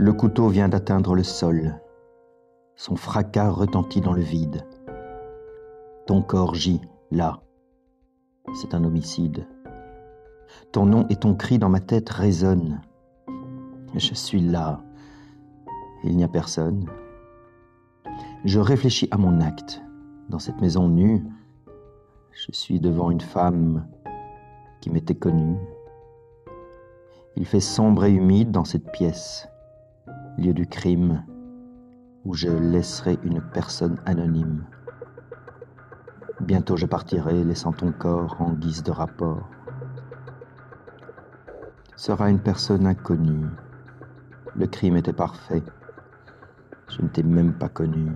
Le couteau vient d'atteindre le sol. Son fracas retentit dans le vide. Ton corps gît là. C'est un homicide. Ton nom et ton cri dans ma tête résonnent. Je suis là. Il n'y a personne. Je réfléchis à mon acte. Dans cette maison nue, je suis devant une femme qui m'était connue. Il fait sombre et humide dans cette pièce, lieu du crime, où je laisserai une personne anonyme. Bientôt je partirai, laissant ton corps en guise de rapport. Tu seras une personne inconnue. Le crime était parfait. Je ne t'ai même pas connu.